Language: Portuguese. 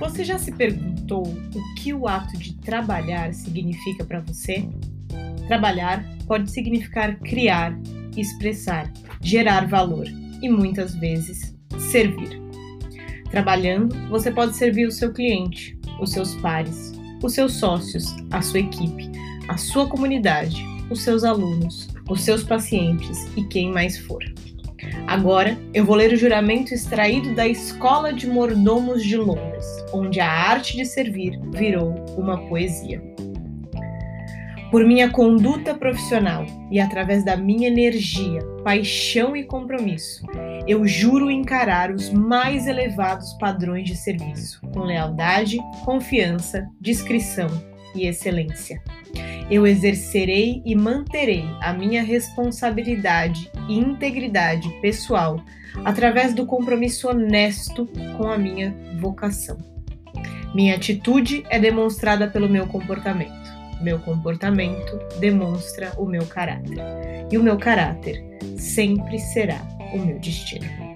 Você já se perguntou o que o ato de trabalhar significa para você? Trabalhar pode significar criar, expressar, gerar valor e muitas vezes servir. Trabalhando, você pode servir o seu cliente, os seus pares, os seus sócios, a sua equipe, a sua comunidade, os seus alunos, os seus pacientes e quem mais for. Agora eu vou ler o juramento extraído da Escola de Mordomos de Londres, onde a arte de servir virou uma poesia. Por minha conduta profissional e através da minha energia, paixão e compromisso, eu juro encarar os mais elevados padrões de serviço, com lealdade, confiança, discrição e excelência. Eu exercerei e manterei a minha responsabilidade e integridade pessoal através do compromisso honesto com a minha vocação. Minha atitude é demonstrada pelo meu comportamento. Meu comportamento demonstra o meu caráter. E o meu caráter sempre será o meu destino.